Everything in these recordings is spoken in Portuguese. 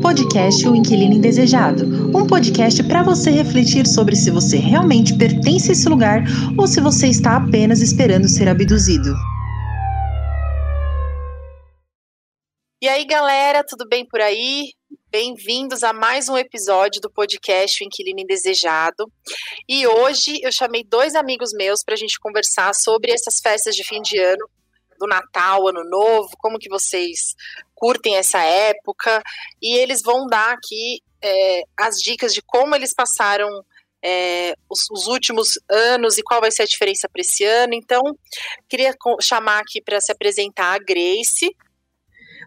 Podcast O Inquilino Indesejado, um podcast para você refletir sobre se você realmente pertence a esse lugar ou se você está apenas esperando ser abduzido. E aí, galera, tudo bem por aí? Bem-vindos a mais um episódio do podcast O Inquilino Indesejado. E hoje eu chamei dois amigos meus para a gente conversar sobre essas festas de fim de ano, do Natal, Ano Novo, como que vocês curtem essa época. E eles vão dar aqui é, as dicas de como eles passaram é, os, os, últimos anos e qual vai ser a diferença para esse ano. Então, queria chamar aqui para se apresentar a Grace.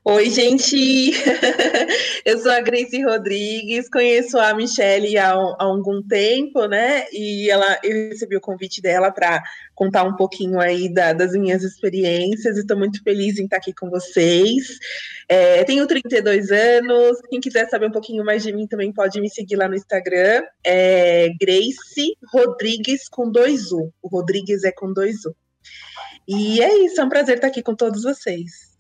Oi, gente! eu sou a Grace Rodrigues, conheço a Michelle há, há algum tempo, né? E ela, eu recebi o convite dela para contar um pouquinho aí da, das minhas experiências. Estou muito feliz em estar aqui com vocês. É, tenho 32 anos. Quem quiser saber um pouquinho mais de mim também pode me seguir lá no Instagram. É Grace Rodrigues com dois U. O Rodrigues é com dois U. E é isso, é um prazer estar aqui com todos vocês.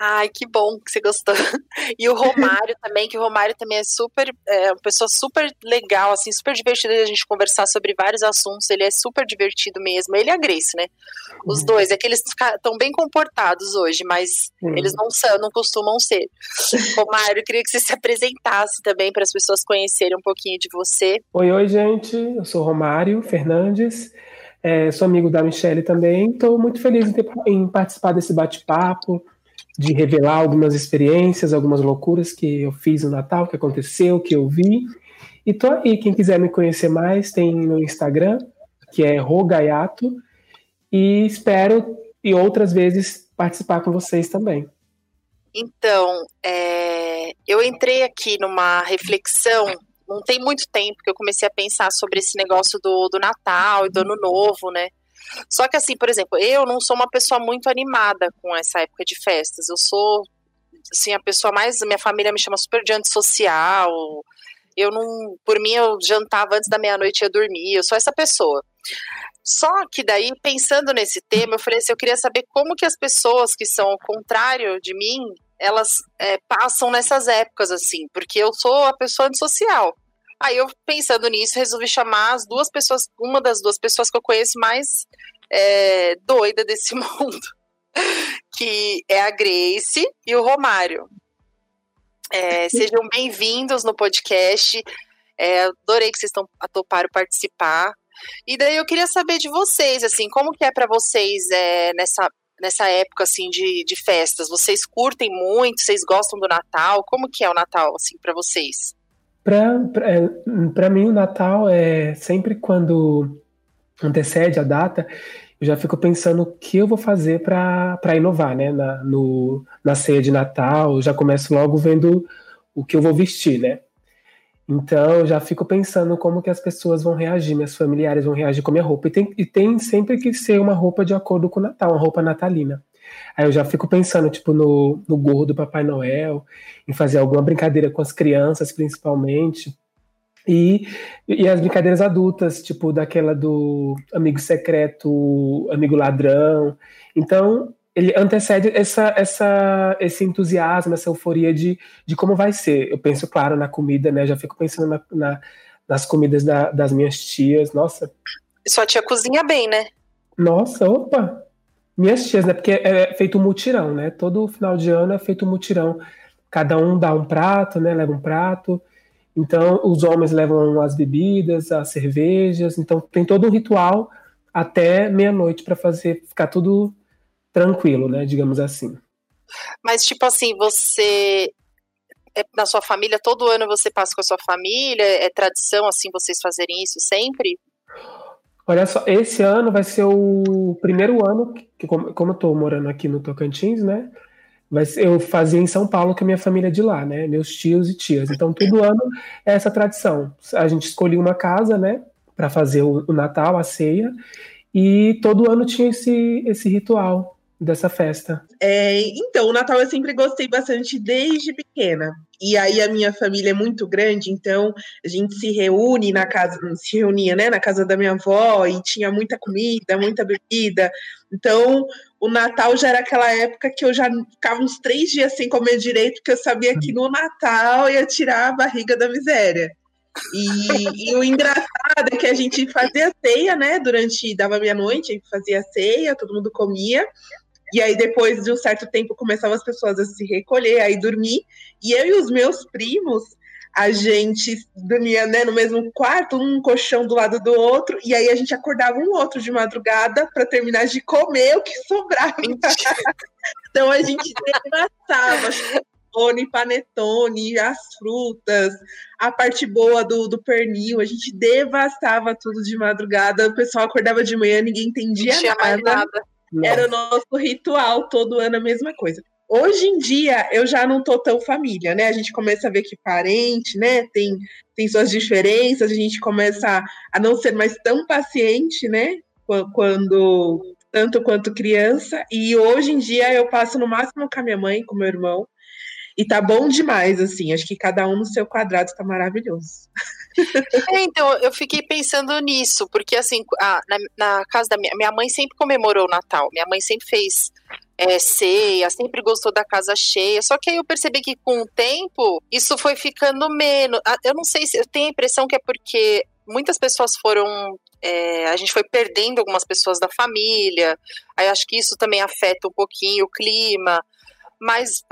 Ai, que bom que você gostou. E o Romário também, que o Romário também é super, é uma pessoa super legal, assim, super divertida de a gente conversar sobre vários assuntos. Ele é super divertido mesmo. Ele e a Grace, né? Os uhum. dois, é que eles estão bem comportados hoje, mas eles não são, não costumam ser. Romário, eu queria que você se apresentasse também para as pessoas conhecerem um pouquinho de você. Oi, oi, gente. Eu sou Romário Fernandes. É, sou amigo da Michelle também. Estou muito feliz em, ter, em participar desse bate-papo de revelar algumas experiências, algumas loucuras que eu fiz no Natal, que aconteceu, que eu vi. E tô aí, quem quiser me conhecer mais, tem no Instagram, que é Rogaiato, e espero e outras vezes participar com vocês também. Então, é, eu entrei aqui numa reflexão, não tem muito tempo que eu comecei a pensar sobre esse negócio do, do Natal e do Ano Novo, né? Só que assim, por exemplo, eu não sou uma pessoa muito animada com essa época de festas. Eu sou assim a pessoa mais, minha família me chama super de antissocial. Eu não, por mim eu jantava antes da meia-noite e ia dormir. Eu sou essa pessoa. Só que daí, pensando nesse tema, eu falei assim, eu queria saber como que as pessoas que são ao contrário de mim, elas é, passam nessas épocas, assim, porque eu sou a pessoa antissocial. Aí eu, pensando nisso, resolvi chamar as duas pessoas, uma das duas pessoas que eu conheço mais é, doida desse mundo, que é a Grace e o Romário. É, sejam bem-vindos no podcast. É, adorei que vocês estão a toparam participar. E daí eu queria saber de vocês, assim, como que é para vocês é, nessa, nessa época assim de, de festas? Vocês curtem muito? Vocês gostam do Natal? Como que é o Natal assim para vocês? Para é, mim, o Natal é sempre quando antecede a data, eu já fico pensando o que eu vou fazer para inovar, né? Na, no, na ceia de Natal, eu já começo logo vendo o que eu vou vestir, né? Então, já fico pensando como que as pessoas vão reagir, minhas familiares vão reagir com a minha roupa. E tem, e tem sempre que ser uma roupa de acordo com o Natal, uma roupa natalina. Aí eu já fico pensando, tipo, no, no gorro do Papai Noel, em fazer alguma brincadeira com as crianças, principalmente. E, e as brincadeiras adultas, tipo, daquela do amigo secreto, amigo ladrão. Então, ele antecede essa, essa, esse entusiasmo, essa euforia de, de como vai ser. Eu penso, claro, na comida, né? já fico pensando na, na, nas comidas da, das minhas tias. Nossa. Sua tia cozinha bem, né? Nossa, opa! Minhas tias, né? Porque é feito um mutirão, né? Todo final de ano é feito um mutirão. Cada um dá um prato, né? Leva um prato. Então, os homens levam as bebidas, as cervejas. Então, tem todo um ritual até meia-noite para fazer ficar tudo tranquilo, né? Digamos assim. Mas, tipo assim, você é, na sua família, todo ano você passa com a sua família? É tradição, assim, vocês fazerem isso sempre? Olha só, esse ano vai ser o primeiro ano que, como, como eu tô morando aqui no Tocantins, né? Ser, eu fazia em São Paulo com a minha família de lá, né? Meus tios e tias. Então, todo ano é essa tradição. A gente escolhia uma casa, né? Para fazer o, o, Natal, a ceia. E todo ano tinha esse, esse ritual dessa festa? É, então, o Natal eu sempre gostei bastante desde pequena. E aí a minha família é muito grande, então a gente se reúne na casa, se reunia, né, na casa da minha avó e tinha muita comida, muita bebida. Então, o Natal já era aquela época que eu já ficava uns três dias sem comer direito, porque eu sabia que no Natal ia tirar a barriga da miséria. E, e, o engraçado é que a gente fazia ceia, né? Durante, dava meia-noite, a gente fazia ceia, todo mundo comia. E aí, depois de um certo tempo, começavam as pessoas a se recolher, aí dormir. E eu e os meus primos, a gente dormia né, no mesmo quarto, um colchão do lado do outro, e aí a gente acordava um outro de madrugada para terminar de comer o que sobrava. então a gente devastava panetone, panetone, as frutas, a parte boa do, do pernil, a gente devastava tudo de madrugada, o pessoal acordava de manhã, ninguém entendia nada. nada. Era o nosso ritual, todo ano a mesma coisa. Hoje em dia eu já não tô tão família, né? A gente começa a ver que parente, né, tem, tem suas diferenças, a gente começa a não ser mais tão paciente, né? Quando tanto quanto criança, e hoje em dia eu passo no máximo com a minha mãe, com meu irmão, e tá bom demais, assim. Acho que cada um no seu quadrado tá maravilhoso. É, então, eu fiquei pensando nisso, porque assim, a, na, na, casa da minha, minha mãe sempre comemorou o Natal. Minha mãe sempre fez é, ceia, sempre gostou da casa cheia. Só que aí eu percebi que com o tempo isso foi ficando menos. Eu não sei se eu tenho a impressão que é porque muitas pessoas foram. É, a gente foi perdendo algumas pessoas da família. Aí acho que isso também afeta um pouquinho o clima. Mas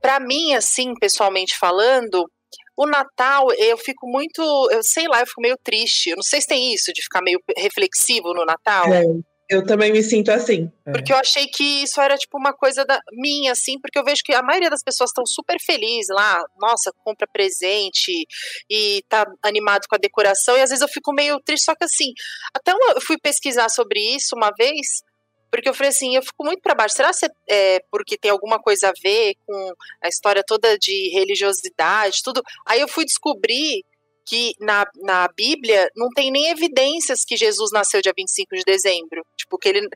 para é, mim, assim, pessoalmente falando, o Natal, eu fico muito, eu sei lá, eu fico meio triste. Eu não sei se tem isso de ficar meio reflexivo no Natal. É, eu também me sinto assim. É. Porque eu achei que isso era tipo uma coisa da minha, assim, porque eu vejo que a maioria das pessoas estão super felizes lá, nossa, compra presente e tá animado com a decoração, e às vezes eu fico meio triste, só que assim, até eu fui pesquisar sobre isso uma vez, porque eu falei assim, eu fico muito para baixo. Será que é porque tem alguma coisa a ver com a história toda de religiosidade, tudo? Aí eu fui descobrir que na, na Bíblia não tem nem evidências que Jesus nasceu dia 25 de dezembro. Tipo, que ele.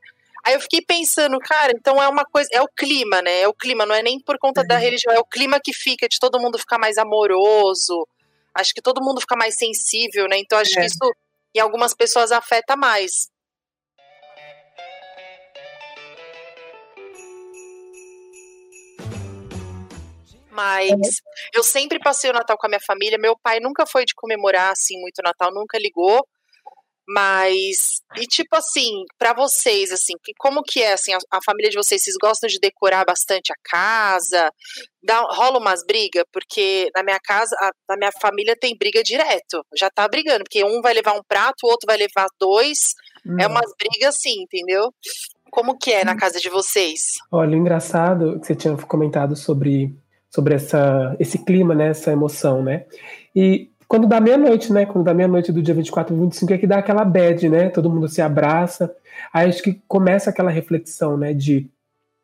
Aí eu fiquei pensando, cara, então é uma coisa, é o clima, né? É o clima, não é nem por conta uhum. da religião, é o clima que fica de todo mundo ficar mais amoroso. Acho que todo mundo fica mais sensível, né? Então acho é. que isso em algumas pessoas afeta mais. Mas uhum. eu sempre passei o Natal com a minha família. Meu pai nunca foi de comemorar assim muito o Natal, nunca ligou. Mas e tipo assim, para vocês assim, que como que é assim a, a, família de vocês? Vocês gostam de decorar bastante a casa? Dá, rola umas brigas porque na minha casa, a, na minha família tem briga direto. Já tá brigando, porque um vai levar um prato, o outro vai levar dois. Hum. É umas brigas assim, entendeu? Como que é na hum. casa de vocês? Olha, engraçado que você tinha comentado sobre sobre essa, esse clima, né, essa emoção, né? E quando dá meia-noite, né? Quando dá meia-noite do dia 24 e 25 é que dá aquela bad, né? Todo mundo se abraça. Aí acho que começa aquela reflexão, né? De,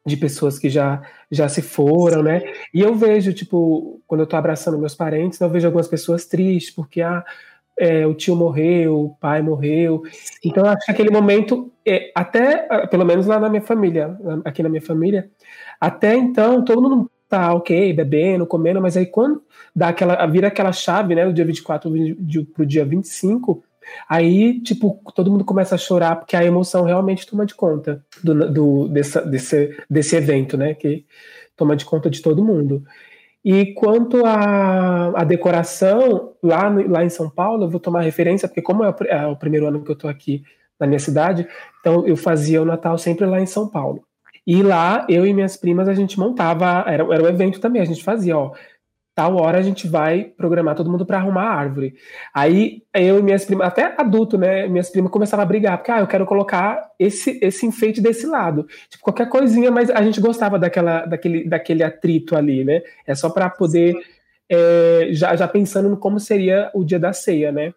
de pessoas que já, já se foram, né? E eu vejo, tipo, quando eu tô abraçando meus parentes, eu vejo algumas pessoas tristes, porque ah, é, o tio morreu, o pai morreu. Então acho que aquele momento, é, até, pelo menos lá na minha família, aqui na minha família, até então todo mundo tá ok, bebendo, comendo, mas aí quando dá aquela, vira aquela chave, né, do dia 24 pro dia 25, aí, tipo, todo mundo começa a chorar porque a emoção realmente toma de conta do, do dessa, desse, desse evento, né, que toma de conta de todo mundo. E quanto à, decoração, lá, lá em São Paulo, eu vou tomar referência, porque como é o, é o primeiro ano que eu tô aqui na minha cidade, então eu fazia o Natal sempre lá em São Paulo. E lá, eu e minhas primas, a gente montava, era, era um evento também, a gente fazia, ó, tal hora a gente vai programar todo mundo para arrumar a árvore. Aí eu e minhas primas, até adulto, né, minhas primas começavam a brigar, porque ah, eu quero colocar esse, esse enfeite desse lado. Tipo, qualquer coisinha, mas a gente gostava daquela, daquele, daquele atrito ali, né? É só para poder, é, já, já pensando no como seria o dia da ceia, né?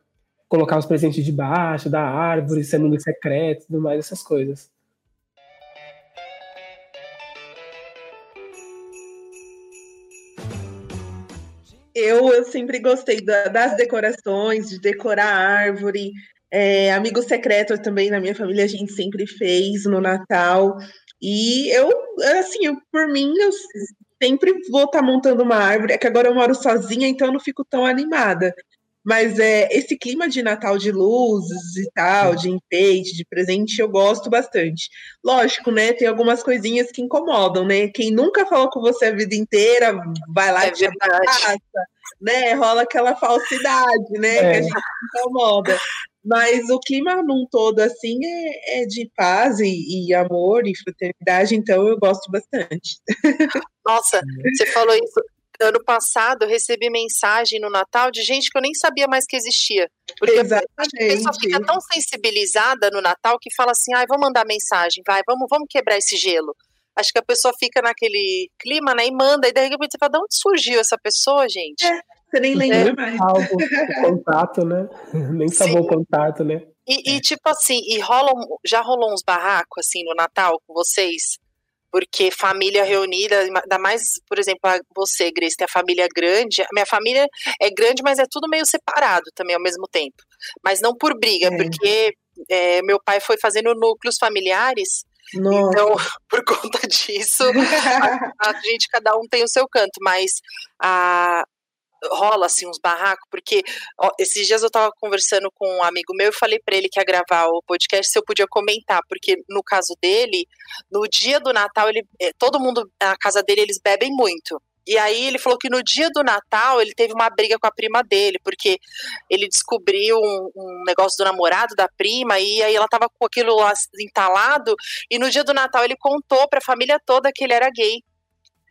Colocar os presentes debaixo da árvore, sendo secreto, tudo mais, essas coisas. Eu, eu sempre gostei da, das decorações, de decorar árvore. É, amigo secreto também na minha família a gente sempre fez no Natal. E eu, assim, eu, por mim, eu sempre vou estar tá montando uma árvore. É que agora eu moro sozinha, então eu não fico tão animada. Mas é, esse clima de Natal de luzes e tal, de enfeite, de presente, eu gosto bastante. Lógico, né? Tem algumas coisinhas que incomodam, né? Quem nunca falou com você a vida inteira, vai lá é e te abraça, né? Rola aquela falsidade, né? É. Que a gente incomoda. Mas o clima num todo, assim, é, é de paz e, e, amor e fraternidade, então eu gosto bastante. Nossa, você falou isso ano passado eu recebi mensagem no Natal de gente que eu nem sabia mais que existia. Porque Exatamente. a pessoa fica tão sensibilizada no Natal que fala assim: ai, vamos mandar mensagem, vai, vamos, vamos quebrar esse gelo. Acho que a pessoa fica naquele clima, né, e manda, e daí repente você fala, de onde surgiu essa pessoa, gente? É, você nem lembra é. mais. Algo, o contato, né? Nem sabia o contato, né? E, e, tipo assim, e rola, já rolou uns barracos assim no Natal com vocês? Porque família reunida, ainda mais, por exemplo, você, Grace, tem a família grande. A minha família é grande, mas é tudo meio separado também ao mesmo tempo. Mas não por briga, é. porque é, meu pai foi fazendo núcleos familiares. Nossa. Então, por conta disso, a, a, gente, cada um tem o seu canto, mas a, rola assim uns barracos, porque ó, esses dias eu tava conversando com um amigo meu e falei para ele que ia gravar o podcast se eu podia comentar, porque no caso dele, no dia do Natal, ele eh, todo mundo na casa dele eles bebem muito. E aí ele falou que no dia do Natal ele teve uma briga com a prima dele, porque ele descobriu um, um negócio do namorado da prima, e aí ela tava com aquilo lá entalado, e no dia do Natal ele contou pra família toda que ele era gay.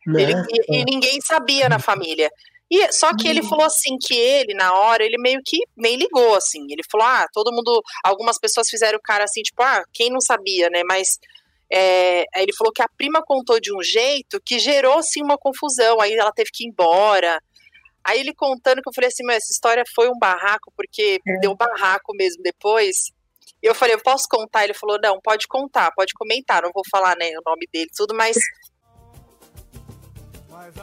Ele, e, e, ninguém sabia na família. E só que ele uhum. falou assim que ele na hora ele meio que nem ligou assim. Ele falou: "Ah, todo mundo, algumas pessoas fizeram o cara assim, tipo, ah, quem não sabia, né? Mas é, aí ele falou que a prima contou de um jeito que gerou assim uma confusão. Aí ela teve que ir embora. Aí ele contando que eu falei assim, meu, essa história foi um barraco, porque é. deu um barraco mesmo depois. E eu falei, eu posso contar? Ele falou, não, pode contar, pode comentar, não vou falar né, o nome dele, tudo, mas. Mas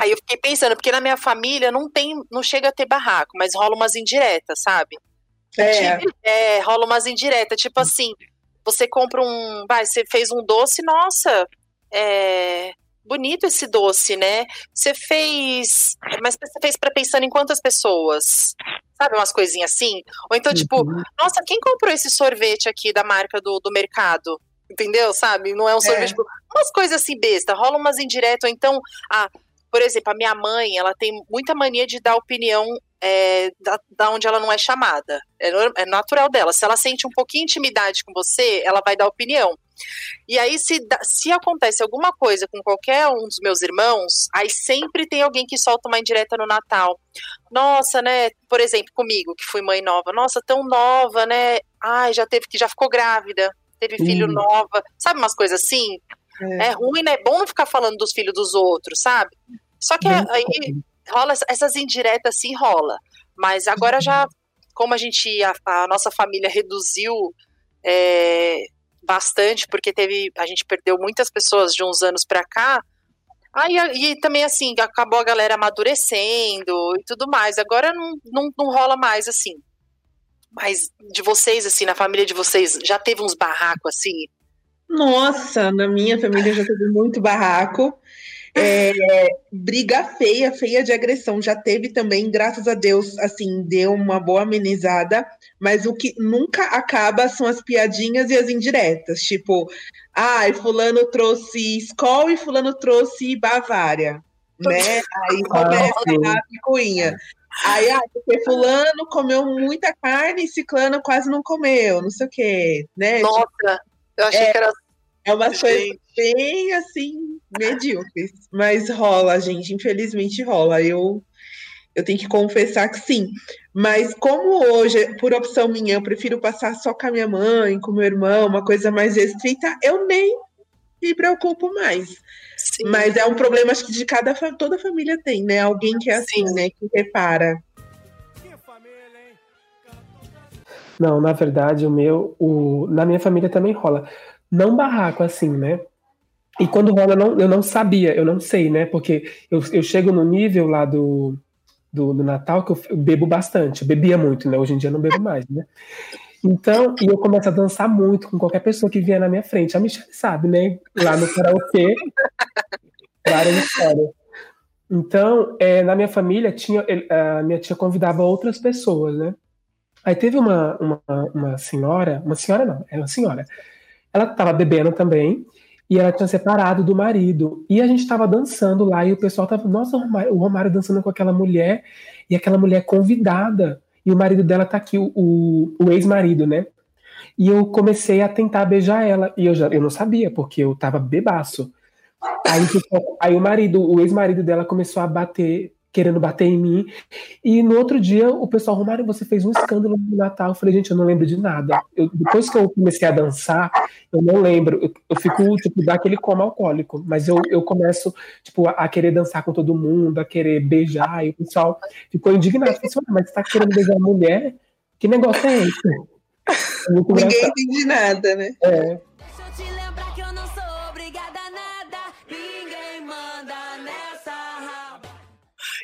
Aí eu fiquei pensando, porque na minha família não tem, não chega a ter barraco, mas rola umas indiretas, sabe? É. é rola umas indiretas, tipo assim, você compra um, vai, você fez um doce, nossa, é bonito esse doce, né? Você fez, mas você fez para pensando em quantas pessoas? Sabe umas coisinhas assim? Ou então, tipo, uhum. nossa, quem comprou esse sorvete aqui da marca do, do mercado? Entendeu? Sabe? Não é um sorvete. É. Umas coisas assim besta, rola umas indiretas, então, ah, por exemplo, a minha mãe, ela tem muita mania de dar opinião é, da, da, onde ela não é chamada. É, é, natural dela. Se ela sente um pouquinho de intimidade com você, ela vai dar opinião. E aí, se, se acontece alguma coisa com qualquer um dos meus irmãos, aí sempre tem alguém que solta uma indireta no Natal. Nossa, né? Por exemplo, comigo, que fui mãe nova. Nossa, tão nova, né? Ai, já teve que já ficou grávida teve filho uhum. nova, sabe umas coisas assim? É. é. ruim, né? É bom não ficar falando dos filhos dos outros, sabe? Só que Bem aí rola essas indiretas assim rola. Mas agora já, como a gente, a, a nossa família reduziu é, bastante, porque teve, a gente perdeu muitas pessoas de uns anos para cá. Aí e também assim, acabou a galera amadurecendo e tudo mais. Agora não, não, não rola mais assim. Mas de vocês, assim, na família de vocês, já teve uns barracos assim? Nossa, na minha família já teve muito barraco. É, briga feia, feia de agressão. Já teve também, graças a Deus, assim, deu uma boa amenizada. Mas o que nunca acaba são as piadinhas e as indiretas. Tipo, ai, ah, fulano trouxe Skol e fulano trouxe Bavária. Né? Aí começa a picuinha. Aí, ah, porque fulano comeu muita carne e ciclano quase não comeu, não sei o quê, né? Nossa, eu achei é, que era... É uma coisa bem, assim, medíocres. Mas rola, gente, infelizmente rola. Eu, eu tenho que confessar que sim. Mas como hoje, por opção minha, eu prefiro passar só com a minha mãe, com meu irmão, uma coisa mais restrita, eu nem me preocupo mais. Sim. Mas é um problema acho que de cada toda família tem, né? Alguém que é assim, Sim. né? Que repara. Não, na verdade, o meu, o, na minha família também rola. Não barraco assim, né? E quando rola, não, eu não sabia, eu não sei, né? Porque eu, eu chego no nível lá do, do, do Natal que eu, eu bebo bastante, eu bebia muito, né? Hoje em dia eu não bebo mais, né? Então, e eu começo a dançar muito com qualquer pessoa que vier na minha frente. A Michelle sabe, né? Lá no karaokê, várias histórias. Então, é, na minha família, tinha, a minha tia convidava outras pessoas, né? Aí teve uma, uma, uma senhora, uma senhora não, é uma senhora. Ela estava bebendo também, e ela tinha separado do marido. E a gente estava dançando lá, e o pessoal tava, nossa, o Romário, o Romário dançando com aquela mulher, e aquela mulher convidada. E o marido dela tá aqui, o, o, o ex-marido, né? E eu comecei a tentar beijar ela. E eu já eu não sabia, porque eu tava bebaço. Aí, tipo, aí o marido, o ex-marido dela começou a bater, querendo bater em mim. E no outro dia, o pessoal, Romário, você fez um escândalo no Natal. Eu falei, gente, eu não lembro de nada. Eu, depois que eu comecei a dançar, eu não lembro. Eu, eu fico, tipo, daquele coma alcoólico. Mas eu, eu começo, tipo, a, a, querer dançar com todo mundo, a querer beijar. E o pessoal ficou indignado. Falei assim, mas você tá querendo beijar a mulher? Que negócio é esse? Ninguém entende nada, né? É.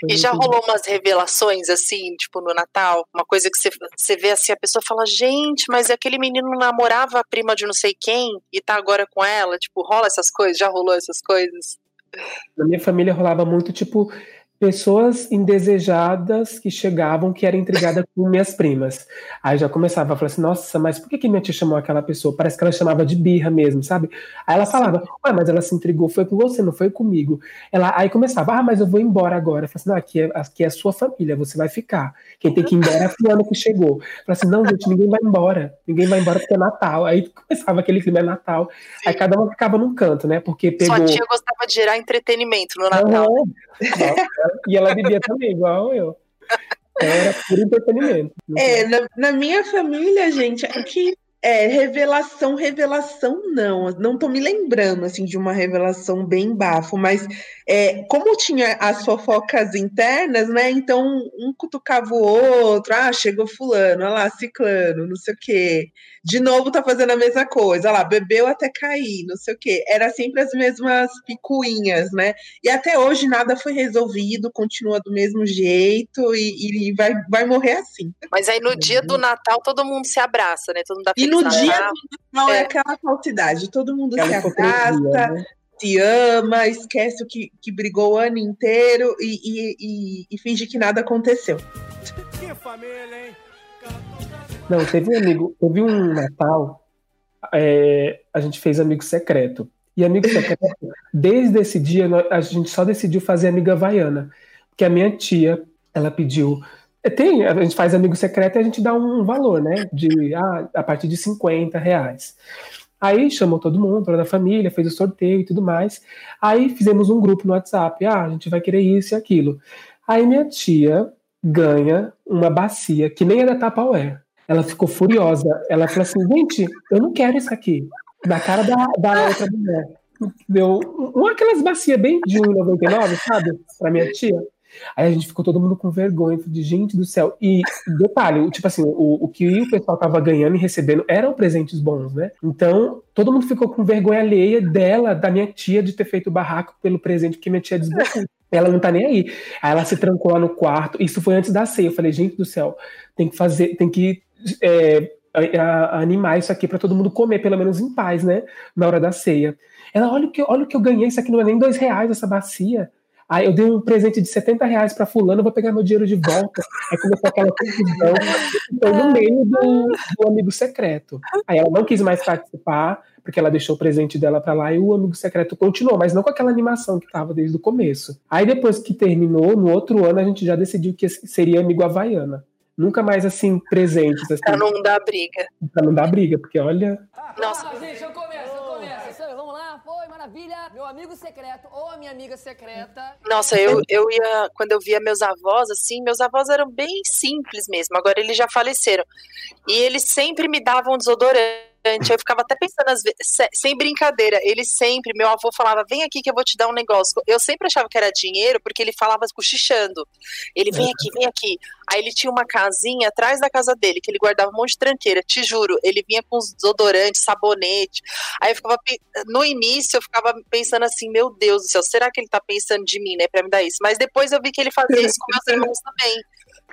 E já rolou umas revelações, assim, tipo, no Natal? Uma coisa que você, você vê assim, a pessoa fala, gente, mas aquele menino namorava a prima de não sei quem e tá agora com ela? Tipo, rola essas coisas? Já rolou essas coisas? Na minha família rolava muito, tipo, pessoas indesejadas que chegavam que era intrigada com minhas primas. Aí já começava a falar assim, nossa, mas por que, que minha tia chamou aquela pessoa? Parece que ela chamava de birra mesmo, sabe? Aí ela falava, ué, mas ela se intrigou, foi com você, não foi comigo. Ela, aí começava, ah, mas eu vou embora agora. Eu falei assim, não, aqui é, aqui é a sua família, você vai ficar. Quem tem que ir embora é a fulana que chegou. Eu falei assim, não, gente, ninguém vai embora. Ninguém vai embora porque é Natal. Aí começava aquele clima, é Natal. Sim. Aí cada uma ficava num canto, né? Porque pegou... Sua tia gostava de gerar entretenimento no Natal. Uhum. E ela bebia também, igual eu. Era por entretenimento. É, na, na, minha família, gente, aqui é revelação, revelação não. Não tô me lembrando assim de uma revelação bem bafo, mas é, como tinha as fofocas internas, né? Então um cutucava o outro, ah, chegou fulano, olha lá, ciclano, não sei o quê de novo tá fazendo a mesma coisa, lá, bebeu até cair, não sei o quê. Era sempre as mesmas picuinhas, né? E até hoje nada foi resolvido, continua do mesmo jeito e, e vai, vai morrer assim. Mas aí no dia do Natal todo mundo se abraça, né? Todo mundo dá E no dia do Natal é, é aquela falsidade, todo mundo aquela se abraça. Né? se ama, esquece o que, que brigou o ano inteiro e, e, e, e finge que nada aconteceu. Que família, hein? Não, teve um amigo, teve um Natal, é, a gente fez amigo secreto. E amigo secreto, desde esse dia, a gente só decidiu fazer amiga havaiana. Porque a minha tia, ela pediu. É, tem, a gente faz amigo secreto e a gente dá um valor, né? De, ah, a partir de 50 reais. Aí chamou todo mundo, toda a família, fez o sorteio e tudo mais. Aí fizemos um grupo no WhatsApp. Ah, a gente vai querer isso e aquilo. Aí minha tia ganha uma bacia que nem é da Tupperware. Ela ficou furiosa. Ela falou assim: gente, eu não quero isso aqui. Da cara da, da outra mulher. Deu uma aquelas bacias bem de 1,99, sabe? Pra minha tia. Aí a gente ficou todo mundo com vergonha, de gente do céu. E detalhe, tipo assim, o, o que o pessoal tava ganhando e recebendo eram presentes bons, né? Então, todo mundo ficou com vergonha alheia dela, da minha tia, de ter feito o barraco pelo presente que minha tia desbloqueou. Ela não tá nem aí. Aí ela se trancou lá no quarto. Isso foi antes da ceia. Eu falei, gente do céu, tem que fazer, tem que é, a, a animar isso aqui para todo mundo comer, pelo menos em paz, né? Na hora da ceia. Ela, olha o que, olha o que eu ganhei, isso aqui não é nem dois reais essa bacia. Aí eu dei um presente de 70 reais para fulano, vou pegar meu dinheiro de volta. Aí começou aquela confusão. Foi no meio do, do, amigo secreto. Aí ela não quis mais participar, porque ela deixou o presente dela para lá e o amigo secreto continuou, mas não com aquela animação que tava desde o começo. Aí depois que terminou, no outro ano a gente já decidiu que seria amigo havaiana. Nunca mais assim, presentes. Assim, pra não dar briga. Pra não dar briga, porque olha. Nossa. Ah, gente, eu começo. Maravilha. Meu amigo secreto ou a minha amiga secreta. Nossa, eu, eu ia. Quando eu via meus avós, assim, meus avós eram bem simples mesmo. Agora eles já faleceram. E eles sempre me davam desodorante eu ficava até pensando, às vezes, sem brincadeira, ele sempre, meu avô falava, vem aqui que eu vou te dar um negócio. Eu sempre achava que era dinheiro, porque ele falava cochichando. Ele, vem aqui, vem aqui. Aí ele tinha uma casinha atrás da casa dele, que ele guardava um monte de tranqueira, te juro. Ele vinha com os desodorantes, sabonete. Aí eu ficava, no início eu ficava pensando assim, meu Deus do céu, será que ele tá pensando de mim, né, pra me dar isso? Mas depois eu vi que ele fazia isso com meus irmãos também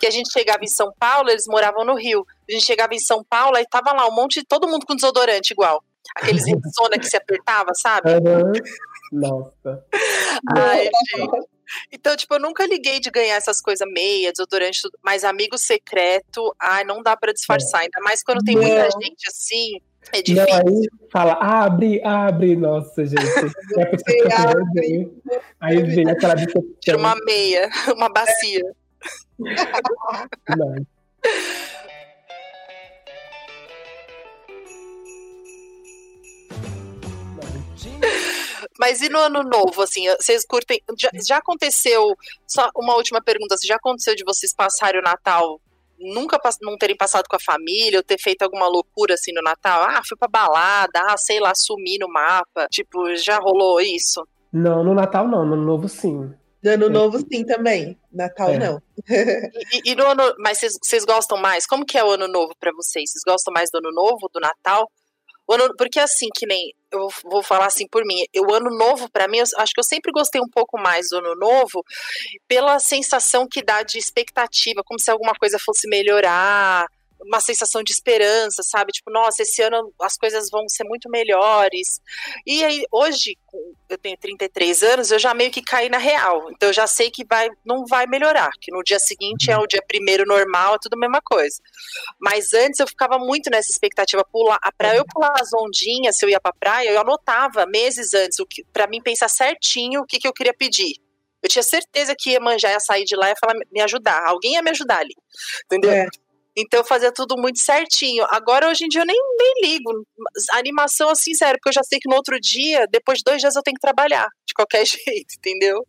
que a gente chegava em São Paulo, eles moravam no Rio. A gente chegava em São Paulo e tava lá um monte de todo mundo com desodorante igual. Aqueles Rexona que se apertava, sabe? Uhum. Nossa. Ai, gente. Então, tipo, eu nunca liguei de ganhar essas coisas meia, desodorante, tudo, mas amigo secreto, ai, não dá para disfarçar. Ainda mais quando tem muita Não. gente assim, é Não, difícil. aí fala, abre, abre, nossa, gente. E a pessoa fica com vergonha. Aí vem aquela Tira decepção. uma meia, uma bacia. Mas e no ano novo, assim, vocês curtem. Já, já aconteceu. Só uma última pergunta: se já aconteceu de vocês passarem o Natal, nunca não terem passado com a família, ou ter feito alguma loucura assim no Natal? Ah, fui pra balada, ah, sei lá, sumi no mapa. Tipo, já rolou isso? Não, no Natal não, no Novo sim. Ano novo, sim, também. Natal, É. não. E, e no ano. Mas vocês- gostam mais? Como que é o ano novo pra vocês? Vocês gostam mais do ano novo, do Natal? O ano, porque assim, que nem. Eu vou falar assim por mim. O ano novo, pra mim, eu acho que eu sempre gostei um pouco mais do ano novo pela sensação que dá de expectativa, como se alguma coisa fosse melhorar. Uma sensação de esperança, sabe? Tipo, nossa, esse ano as coisas vão ser muito melhores. E aí, hoje, eu tenho 33 anos, eu já meio que caí na real. Então eu já sei que vai, não vai melhorar, que no dia seguinte é o dia primeiro normal, é tudo a mesma coisa. Mas antes eu ficava muito nessa expectativa, para eu pular as ondinhas, se eu ia pra praia, eu anotava meses antes, para mim pensar certinho o que, que eu queria pedir. Eu tinha certeza que ia manjar, ia sair de lá e ia falar, me ajudar. Alguém ia me ajudar ali. Entendeu? É. Então eu fazia tudo muito certinho. Agora, hoje em dia, eu nem, nem ligo. A animação, assim, sério, porque eu já sei que no outro dia, depois de dois dias, eu tenho que trabalhar, de qualquer jeito, entendeu?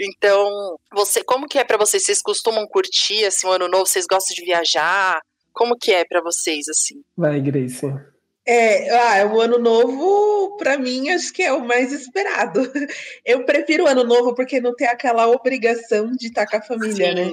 Então, você, como que é pra vocês? Vocês costumam curtir, assim, o ano novo? Vocês gostam de viajar? Como que é pra vocês, assim? Vai, Grace. É, ah, o ano novo, para mim, acho que é o mais esperado. Eu prefiro o ano novo porque não tem aquela obrigação de estar com a família, né?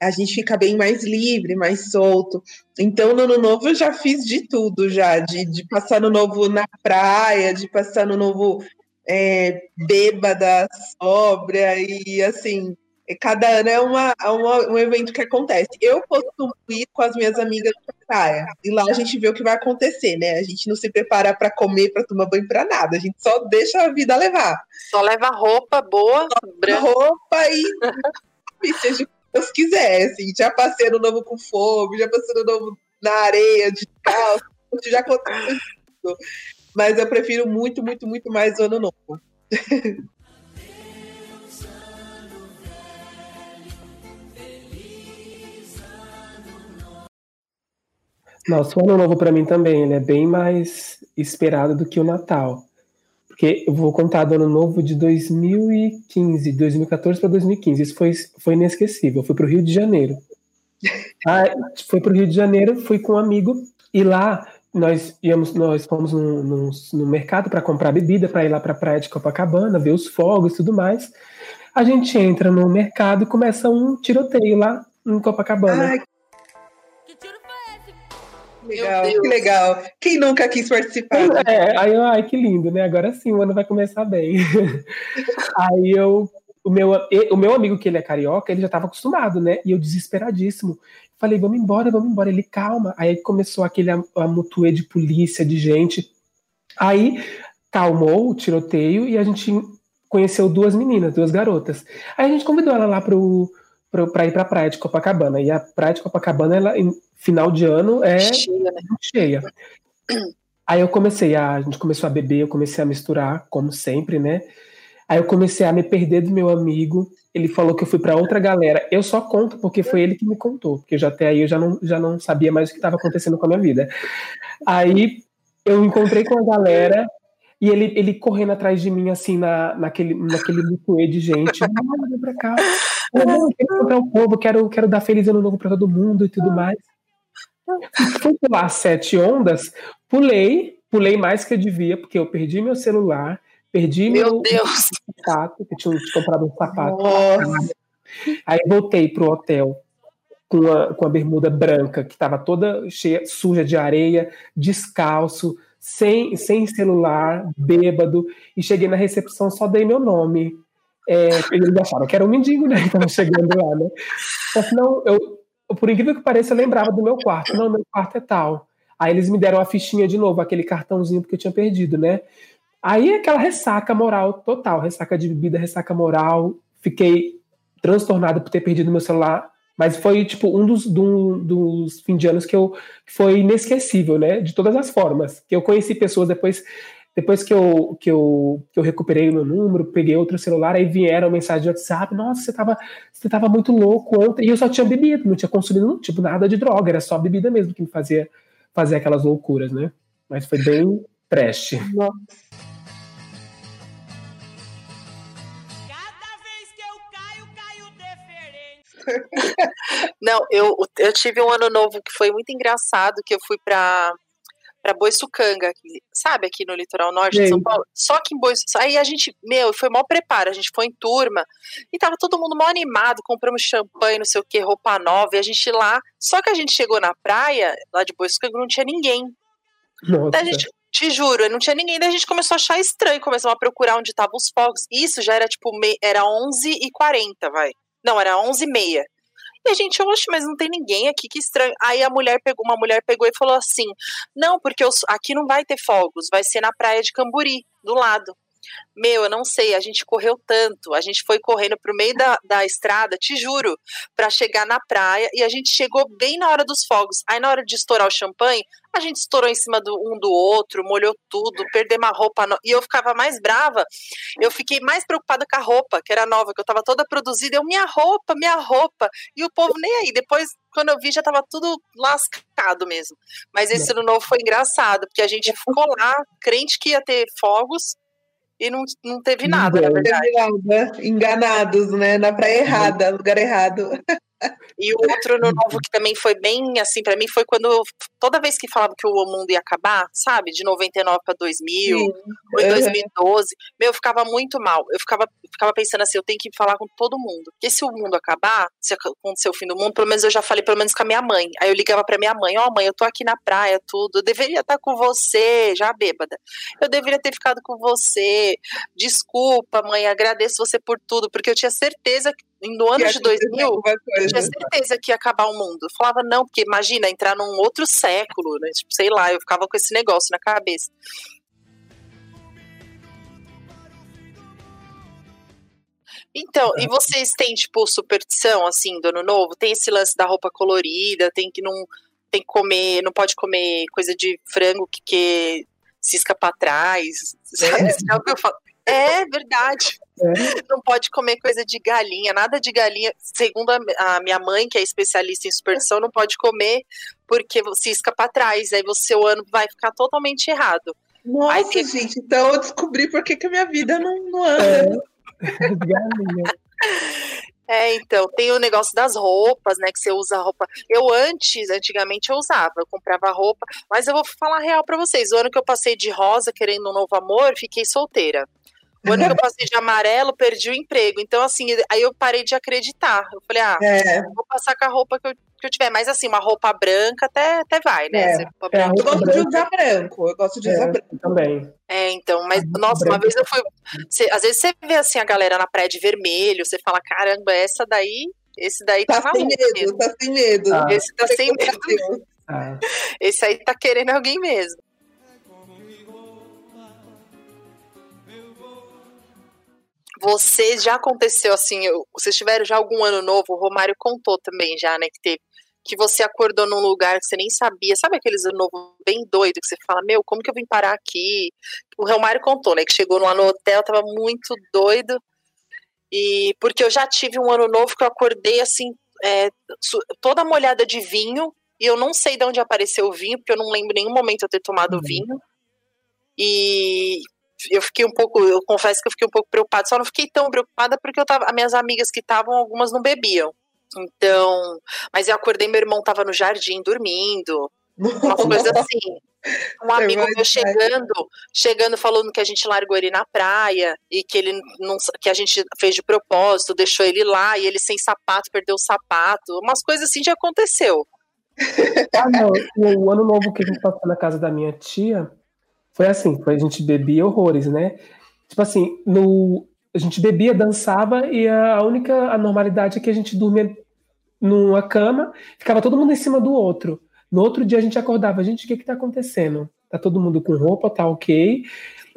A gente fica bem mais livre, mais solto. Então, no ano novo, eu já fiz de tudo, já, de, de passar no novo na praia, de passar no novo é, bêbada, sóbria, e assim, é, cada ano é uma, é uma- um evento que acontece. Eu costumo ir com as minhas amigas pra praia, e lá a gente vê o que vai acontecer, né? A gente não se prepara para comer, para tomar banho, para nada, a gente só deixa a vida levar. Só leva roupa boa, branca. Roupa e, e seja Deus quiser, assim, já passei no novo com fome, já passei no novo na areia, de calça, já aconteceu. Mas eu prefiro muito, muito, muito mais o ano novo. Nossa, o Ano Novo pra mim também, ele é bem mais esperado do que o Natal. Porque eu vou contar do Ano Novo de 2015, 2014 para 2015. Isso foi, foi inesquecível. Eu fui pro Rio de Janeiro. Ah, foi pro Rio de Janeiro, fui com um amigo e lá nós íamos, nós fomos no, no, no mercado para comprar bebida para ir lá para a praia de Copacabana, ver os fogos e tudo mais. A gente entra no mercado e começa um tiroteio lá em Copacabana. Ai, legal, Deus. que legal. Quem nunca quis participar? É, aí eu, ai, que lindo, né? Agora sim, o ano vai começar bem. aí eu, o meu, o meu amigo, que ele é carioca, ele já estava acostumado, né? E eu desesperadíssimo. Falei, vamos embora, vamos embora. Ele, calma. Aí começou aquele am- amutuê de polícia, de gente. Aí calmou o tiroteio e a gente conheceu duas meninas, duas garotas. Aí a gente convidou ela lá pro, pro, pra ir pra praia de Copacabana. E a praia de Copacabana, ela, em final de ano, é Cheia, né? cheia. Aí eu comecei a, a gente começou a beber, eu comecei a misturar, como sempre, né? Aí eu comecei a me perder do meu amigo. Ele falou que eu fui para outra galera. Eu só conto porque foi ele que me contou, porque já até aí eu já não, já não sabia mais o que estava acontecendo com a minha vida. Aí eu encontrei com a galera e ele, ele correndo atrás de mim, assim, na, naquele, naquele butuê de gente. Não, vem pra cá. Quero encontrar o povo, quero, quero dar feliz ano novo para todo mundo e tudo mais. Fui pular sete ondas, pulei, pulei mais que eu devia, porque eu perdi meu celular, perdi Meu meu Deus. sapato, que eu tinha comprado um sapato. Nossa, Aí voltei pro hotel com a, com a bermuda branca, que estava toda cheia, suja de areia, descalço, sem, sem celular, bêbado, e cheguei na recepção, só dei meu nome. É, eles acharam que era um mendigo, né? Tava chegando lá, né? Que não, eu, por incrível que pareça, eu lembrava do meu quarto. Não, meu quarto é tal. Aí eles me deram a fichinha de novo, aquele cartãozinho que eu tinha perdido, né? Aí é aquela ressaca moral total, ressaca de bebida, ressaca moral. Fiquei transtornado por ter perdido meu celular, mas foi tipo um dos, do, dos fim de anos que eu que foi inesquecível, né? De todas as formas. Que eu conheci pessoas depois depois que eu, que eu, que eu recuperei o meu número, peguei outro celular, aí vieram mensagem de WhatsApp, nossa, você tava, você tava muito louco ontem, e eu só tinha bebido, não tinha consumido tipo, nada de droga, era só bebida mesmo que me fazia fazer aquelas loucuras, né? Mas foi bem trash. Nossa. Não, eu, eu tive um ano novo que foi muito engraçado, que eu fui para para Boiçucanga, sabe, aqui no litoral norte Sim. de São Paulo. Só que em Boiçucanga, aí a gente, meu, foi mal preparo, a gente foi em turma e tava todo mundo mal animado, compramos champanhe, não sei o que, roupa nova, e a gente lá, só que a gente chegou na praia, lá de Boiçucanga, não tinha ninguém. Nossa. a gente, te juro, não tinha ninguém, daí a gente começou a achar estranho, começamos a procurar onde estavam os fogos, isso já era tipo, era 11h40, vai. Não, era 11h30. E a gente, oxe, mas não tem ninguém aqui, que estranho. Aí a mulher pegou, uma mulher pegou e falou assim: não, porque os, aqui não vai ter fogos, vai ser na praia de Camburi, do lado. Meu, eu não sei, a gente correu tanto, a gente foi correndo pro meio da, da estrada, te juro, para chegar na praia, e a gente chegou bem na hora dos fogos. Aí na hora de estourar o champanhe, a gente estourou em cima do um do outro, molhou tudo, perdemos a roupa. No... E eu ficava mais brava, eu fiquei mais preocupada com a roupa, que era nova, que eu tava toda produzida. Eu, minha roupa, minha roupa. E o povo nem aí. Depois, quando eu vi, já tava tudo lascado mesmo. Mas esse ano novo foi engraçado, porque a gente ficou lá, crente que ia ter fogos, e não, não teve nada, não, na verdade. Nada. Enganados, né? Na praia errada, lugar errado. E o outro ano novo que também foi bem assim para mim foi quando toda vez que falava que o mundo ia acabar, sabe, de 99 para 2000, Sim. ou em 2012, meu, eu ficava muito mal. Eu ficava ficava pensando assim, eu tenho que falar com todo mundo. Porque se o mundo acabar, se acontecer o fim do mundo, pelo menos eu já falei pelo menos com a minha mãe. Aí eu ligava para minha mãe, ó, oh, mãe, eu tô aqui na praia, tudo. Eu deveria estar com você, já bêbada. Eu deveria ter ficado com você. Desculpa, mãe, agradeço você por tudo, porque eu tinha certeza que no ano de 2000, eu tinha certeza que ia acabar o mundo. Eu falava, não, porque imagina entrar num outro século, né? Tipo, sei lá, eu ficava com esse negócio na cabeça. Então, e vocês têm, tipo, superstição, assim, do ano novo? Tem esse lance da roupa colorida, tem que não tem que comer, não pode comer coisa de frango que, que cisca pra trás, sabe? É, é verdade. É. Não pode comer coisa de galinha, nada de galinha. Segundo a, minha mãe, que é especialista em superstição, não pode comer porque cisca para trás. Aí o seu ano vai ficar totalmente errado. Nossa, Aí, gente, então eu descobri por que, que a minha vida não, não anda. É. galinha. É, então, tem o negócio das roupas, né? Que você usa roupa. Eu antes, antigamente eu usava, eu comprava roupa, mas eu vou falar real para vocês. O ano que eu passei de rosa, querendo um novo amor, fiquei solteira. O ano que eu passei de amarelo, perdi o emprego. Então, assim, aí eu parei de acreditar. Eu falei, ah, é. vou passar com a roupa que eu, que eu tiver. Mas, assim, uma roupa branca até, até vai, né? É. É, eu gosto branca. de usar branco. Eu gosto de usar é, branco. Também. É, então, mas, nossa, uma vez eu fui. Você, às vezes você vê, assim, a galera na praia de vermelho, você fala, caramba, essa daí. Esse daí tá, tá sem medo, mesmo. tá sem medo. Ah. Esse tá sem medo. Ah. Esse aí tá querendo alguém mesmo. Vocês já aconteceu assim, vocês tiveram já algum ano novo, o Romário contou também já, né, que teve que você acordou num lugar que você nem sabia, sabe aqueles ano novo bem doido que você fala, meu, como que eu vim parar aqui? O Romário contou, né, que chegou lá no hotel, tava muito doido, e porque eu já tive um ano novo que eu acordei assim, é, toda molhada de vinho, e eu não sei de onde apareceu o vinho, porque eu não lembro em nenhum momento eu ter tomado uhum. vinho, e eu fiquei um pouco, eu confesso que eu fiquei um pouco preocupada, só não fiquei tão preocupada porque eu tava, as minhas amigas que estavam, algumas não bebiam. Então, mas eu acordei, meu irmão tava no jardim dormindo, umas coisas assim. Um amigo meu chegando, chegando falando que a gente largou ele na praia e que ele não, que a gente fez de propósito, deixou ele lá e ele sem sapato perdeu o sapato, umas coisas assim já aconteceu. Ah, não. O ano novo que a gente passou na casa da minha tia, foi assim, foi, a gente bebia horrores, né? Tipo assim, no, a gente bebia, dançava e a única anormalidade é que a gente dormia numa cama, ficava todo mundo em cima do outro. No outro dia a gente acordava, gente, o que que tá acontecendo? Tá todo mundo com roupa, tá ok.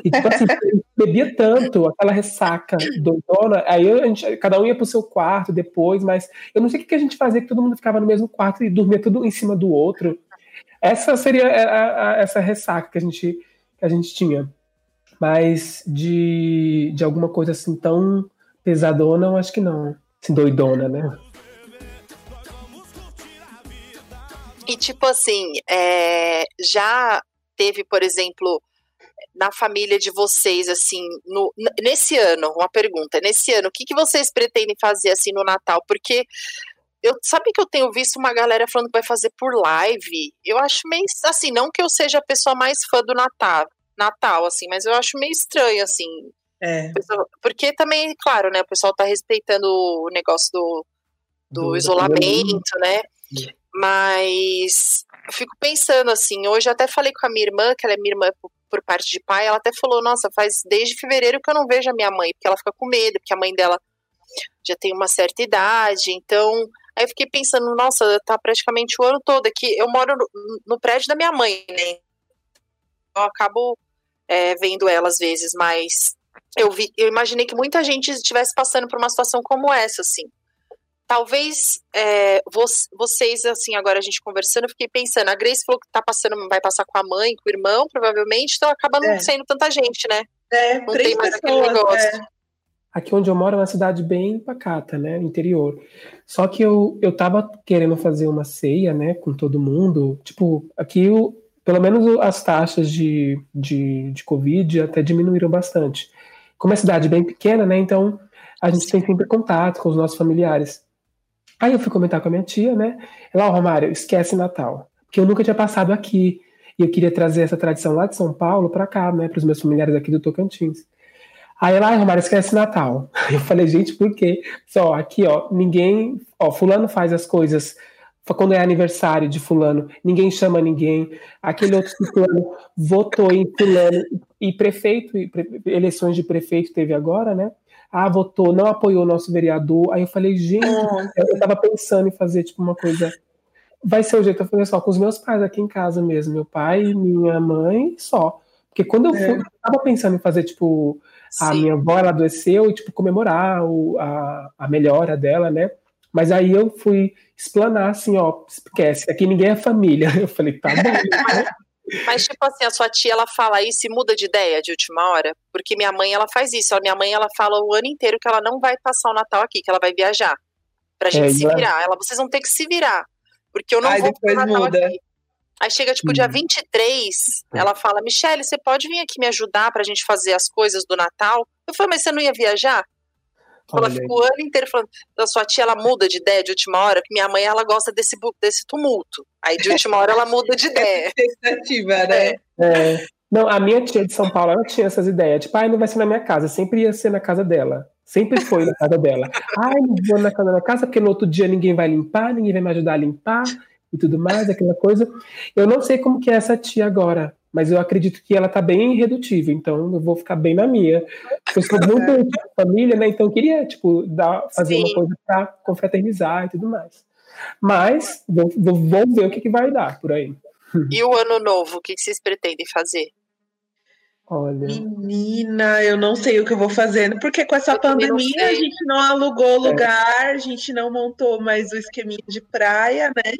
E tipo assim, bebia tanto, aquela ressaca doidona, aí a gente, cada um ia pro seu quarto depois, mas eu não sei o que, que a gente fazia, que todo mundo ficava no mesmo quarto e dormia tudo em cima do outro. Essa seria a, a, essa ressaca que a gente, que a gente tinha. Mas de, de alguma coisa assim tão pesadona, eu acho que não. Assim, doidona, né? E tipo assim, é, já teve, por exemplo, na família de vocês, assim, no, nesse ano, uma pergunta, nesse ano, o que, que vocês pretendem fazer, assim, no Natal? Porque eu sabe que eu tenho visto uma galera falando que vai fazer por live. Eu acho meio assim, não que eu seja a pessoa mais fã do Natal, Natal assim, mas eu acho meio estranho assim. É. Porque também, claro, né, o pessoal tá respeitando o negócio do, do, do isolamento, né? Mas eu fico pensando assim, hoje eu até falei com a minha irmã, que ela é minha irmã por, por, parte de pai, ela até falou, nossa, faz desde fevereiro que eu não vejo a minha mãe, porque ela fica com medo, porque a mãe dela já tem uma certa idade, então aí eu fiquei pensando, nossa, tá praticamente o ano todo aqui, eu moro no, no prédio da minha mãe, né, eu acabo é, vendo ela às vezes, mas eu vi, eu imaginei que muita gente estivesse passando por uma situação como essa, assim, talvez é, vocês, assim, agora a gente conversando, eu fiquei pensando, a Grace falou que tá passando, vai passar com a mãe, com o irmão, provavelmente, então acaba não é. sendo tanta gente, né? É, não três tem mais pessoas, aquele negócio. Aqui onde eu moro é uma cidade bem pacata, né, interior. Só que eu, eu tava querendo fazer uma ceia, né, com todo mundo. Tipo, aqui o, pelo menos as taxas de, de, de Covid até diminuíram bastante. Como é cidade bem pequena, né, então a gente tem sempre contato com os nossos familiares. Aí eu fui comentar com a minha tia, né? Ela, ó, oh, Romário, esquece Natal. Porque eu nunca tinha passado aqui. E eu queria trazer essa tradição lá de São Paulo para cá, né? Para os meus familiares aqui do Tocantins. Aí ela, ah, Romário, esquece Natal. Eu falei, gente, por quê? Só, aqui, ó, ninguém. Ó, Fulano faz as coisas quando é aniversário de fulano, ninguém chama ninguém. Aquele outro fulano votou em fulano e prefeito, eleições de prefeito teve agora, né? ah, votou, não apoiou o nosso vereador. Aí eu falei, gente, eu estava pensando em fazer tipo uma coisa. Vai ser o jeito eu falei só com os meus pais aqui em casa mesmo, meu pai, minha mãe, só. Porque quando eu é. fui, eu tava pensando em fazer, tipo, a minha avó ela adoeceu e, tipo, comemorar o, a, a melhora dela, né? Mas aí eu fui explanar assim, ó, esquece, aqui ninguém é família. Eu falei, tá bom. Mas, tipo assim, a sua tia, ela fala isso e muda de ideia de última hora? Porque minha mãe, ela faz isso. A minha mãe, ela fala o ano inteiro que ela não vai passar o Natal aqui, que ela vai viajar. Pra gente é, se virar. Ela, vocês vão ter que se virar. Porque eu não Ai, vou passar o Natal muda. aqui. Aí chega, tipo, dia 23, hum. ela fala, Michelle, você pode vir aqui me ajudar pra gente fazer as coisas do Natal? Eu falei, mas você não ia viajar? Ela fica o ano inteiro falando da sua tia, ela muda de ideia de última hora, que minha mãe ela gosta desse, desse tumulto. Aí de última hora ela muda de ideia. Expectativa, né? É. é. Não, a minha tia de São Paulo, ela tinha essas ideias. Tipo, ai, não vai ser na minha casa. Sempre ia ser na casa dela. Sempre foi na casa dela. Ai, não vou na casa da casa, porque no outro dia ninguém vai limpar, ninguém vai me ajudar a limpar e tudo mais, aquela coisa. Eu não sei como que é essa tia agora mas eu acredito que ela está bem irredutível, então eu vou ficar bem na minha. Eu sou muito família, né? Então eu queria, tipo, dar, fazer Sim. uma coisa para confraternizar e tudo mais. Mas vou, vou, vou ver o que, que, vai dar por aí. E o ano novo, o que, que vocês pretendem fazer? Olha. Menina, eu não sei o que eu vou fazer, porque com essa eu pandemia a gente não alugou lugar, é. a gente não montou mais o esqueminha de praia, né?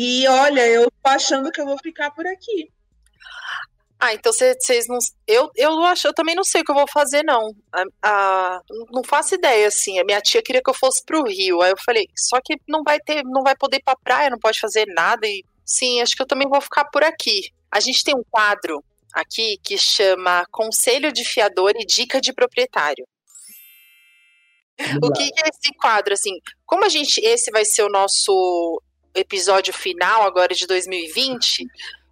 E olha, eu tô achando que eu vou ficar por aqui. Ah, então vocês não. Eu, eu acho, eu também não sei o que eu vou fazer, não. A, a, não faço ideia, assim. A minha tia queria que eu fosse pro Rio. Aí eu falei, só que não vai ter, não vai poder ir pra praia, não pode fazer nada. E sim, acho que eu também vou ficar por aqui. A gente tem um quadro aqui que chama Conselho de Fiador e Dica de Proprietário. O que, que é esse quadro, assim? Como a gente. Esse vai ser o nosso episódio final agora de 2020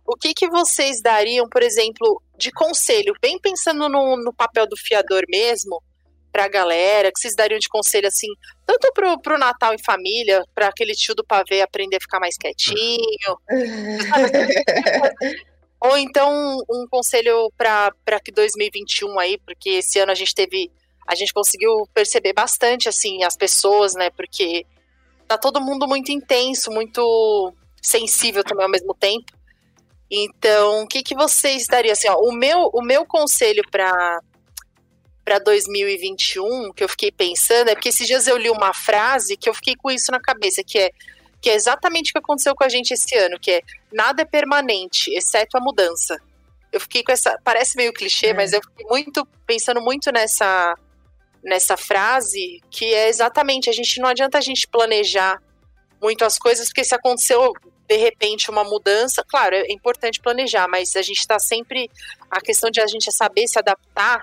o que, que vocês dariam, por exemplo, de conselho, bem pensando no, no papel do fiador mesmo, para a galera, que vocês dariam de conselho assim, tanto pro, pro Natal em família, para aquele tio do pavê aprender a ficar mais quietinho. Ou então um conselho para que 2021 aí, porque esse ano a gente teve, a gente conseguiu perceber bastante assim as pessoas, né? Porque tá todo mundo muito intenso, muito sensível também ao mesmo tempo. Então, o que, que vocês dariam assim, ó, o meu o meu conselho para para 2021 que eu fiquei pensando é porque esses dias eu li uma frase que eu fiquei com isso na cabeça, que é que é exatamente o que aconteceu com a gente esse ano, que é nada é permanente, exceto a mudança. Eu fiquei com essa, parece meio clichê, é. mas eu fiquei muito pensando muito nessa nessa frase, que é exatamente, a gente não adianta a gente planejar muito as coisas, porque se aconteceu de repente uma mudança, claro, é importante planejar, mas a gente está sempre a questão de a gente saber se adaptar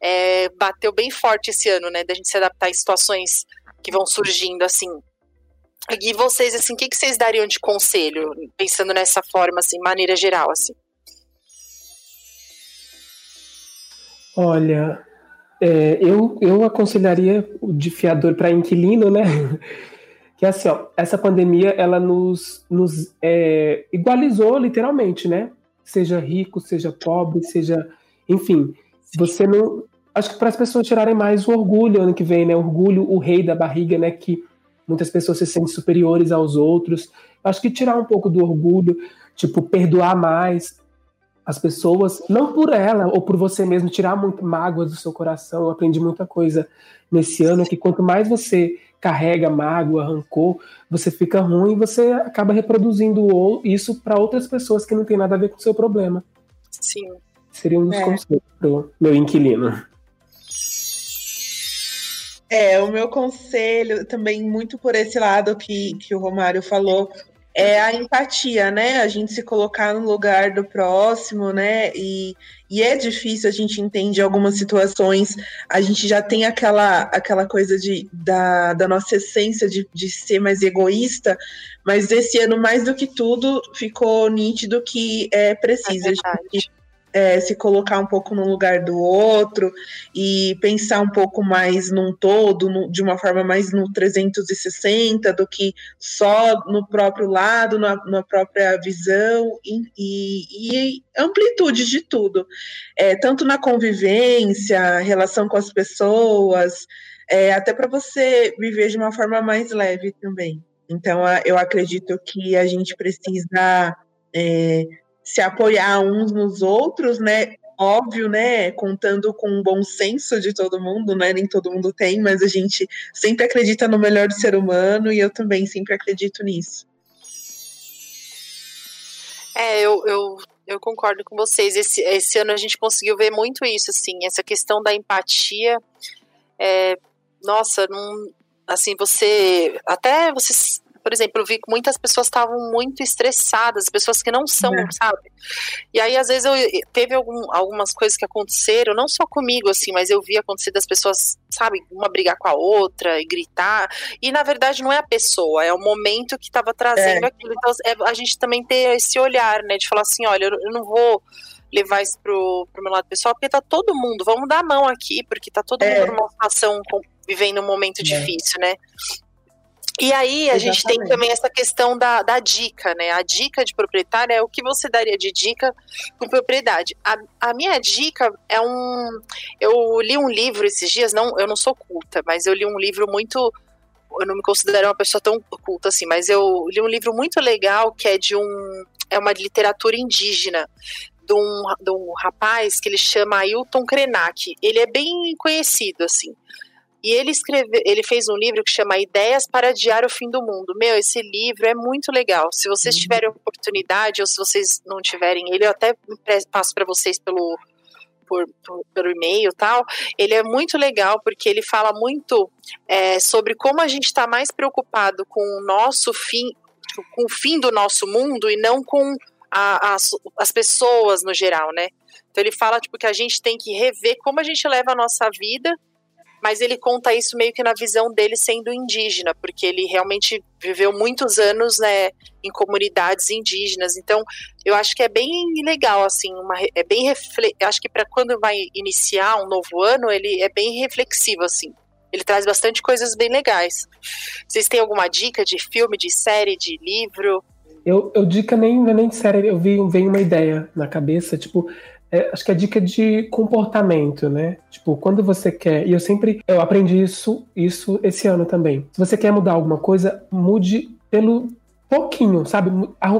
é, bateu bem forte esse ano, né? Da gente se adaptar em situações que vão surgindo assim. E vocês, assim, o que, que vocês dariam de conselho, pensando nessa forma, assim, maneira geral, assim? Olha, é, eu, eu aconselharia o de fiador para inquilino, né? Que assim, ó, essa pandemia ela nos, nos é, igualizou literalmente, né? Seja rico, seja pobre, seja. Enfim, você não. Acho que para as pessoas tirarem mais o orgulho ano que vem, né? Orgulho, o rei da barriga, né? Que muitas pessoas se sentem superiores aos outros. Acho que tirar um pouco do orgulho, tipo, perdoar mais, as pessoas, não por ela ou por você mesmo, tirar muito mágoas do seu coração. Eu aprendi muita coisa nesse ano, que quanto mais você carrega mágoa, rancor, você fica ruim e você acaba reproduzindo isso para outras pessoas que não tem nada a ver com o seu problema. Sim. Seria um dos é. conselhos pro meu inquilino. É, o meu conselho também muito por esse lado que, que o Romário falou, é a empatia, né? A gente se colocar no lugar do próximo, né? E, e é difícil, a gente entende algumas situações, a gente já tem aquela, aquela coisa de, da, da nossa essência de, de ser mais egoísta, mas esse ano, mais do que tudo, ficou nítido que é preciso. É é, se colocar um pouco no lugar do outro e pensar um pouco mais num todo, no, de uma forma mais no 360 do que só no próprio lado, na, na própria visão e, e, e, amplitude de tudo, é, tanto na convivência, relação com as pessoas, é, até para você viver de uma forma mais leve também. Então, eu acredito que a gente precisa é, se apoiar uns nos outros, né? Óbvio, né? Contando com o bom senso de todo mundo, né? Nem todo mundo tem, mas a gente sempre acredita no melhor do ser humano e eu também sempre acredito nisso. É, eu, eu, eu concordo com vocês. Esse, esse ano a gente conseguiu ver muito isso, assim, essa questão da empatia. É, nossa, não, assim, você até você por exemplo, eu vi que muitas pessoas estavam muito estressadas, pessoas que não são, é. sabe? E aí, às vezes, eu teve algum, algumas coisas que aconteceram, não só comigo, assim, mas eu vi acontecer das pessoas, sabe, uma brigar com a outra e gritar. E na verdade não é a pessoa, é o momento que estava trazendo é. aquilo. Então, é, a gente também ter esse olhar, né, de falar assim: olha, eu, eu não vou levar isso pro, pro meu lado pessoal, porque tá todo mundo, vamos dar a mão aqui, porque tá todo é. mundo numa situação vivendo um momento é. difícil, né? E aí a Exatamente. gente tem também essa questão da, da dica, né? A dica de proprietário é o que você daria de dica com propriedade. A, a minha dica é um. Eu li um livro esses dias, não, eu não sou culta, mas eu li um livro muito. Eu não me considero uma pessoa tão culta assim, mas eu li um livro muito legal que é de um. É uma literatura indígena de um, de um rapaz que ele chama Ailton Krenak. Ele é bem conhecido, assim. E ele escreveu, ele fez um livro que chama Ideias para Adiar o Fim do Mundo. Meu, esse livro é muito legal. Se vocês uhum. tiverem oportunidade ou se vocês não tiverem ele, eu até passo para vocês pelo por, por, pelo e-mail tal, ele é muito legal porque ele fala muito é, sobre como a gente está mais preocupado com o nosso fim, com o fim do nosso mundo e não com a, as, as pessoas no geral, né? Então ele fala tipo que a gente tem que rever como a gente leva a nossa vida mas ele conta isso meio que na visão dele sendo indígena, porque ele realmente viveu muitos anos né, em comunidades indígenas. Então, eu acho que é bem legal, assim, uma, é bem refle acho que para quando vai iniciar um novo ano, ele é bem reflexivo, assim. Ele traz bastante coisas bem legais. Vocês têm alguma dica de filme, de série, de livro? Eu, eu dica nem, nem de série, eu vi, veio uma ideia na cabeça, tipo, é, acho que é dica de comportamento, né? Tipo, quando você quer, e eu sempre, eu aprendi isso, isso esse ano também. Se você quer mudar alguma coisa, mude pelo pouquinho, sabe?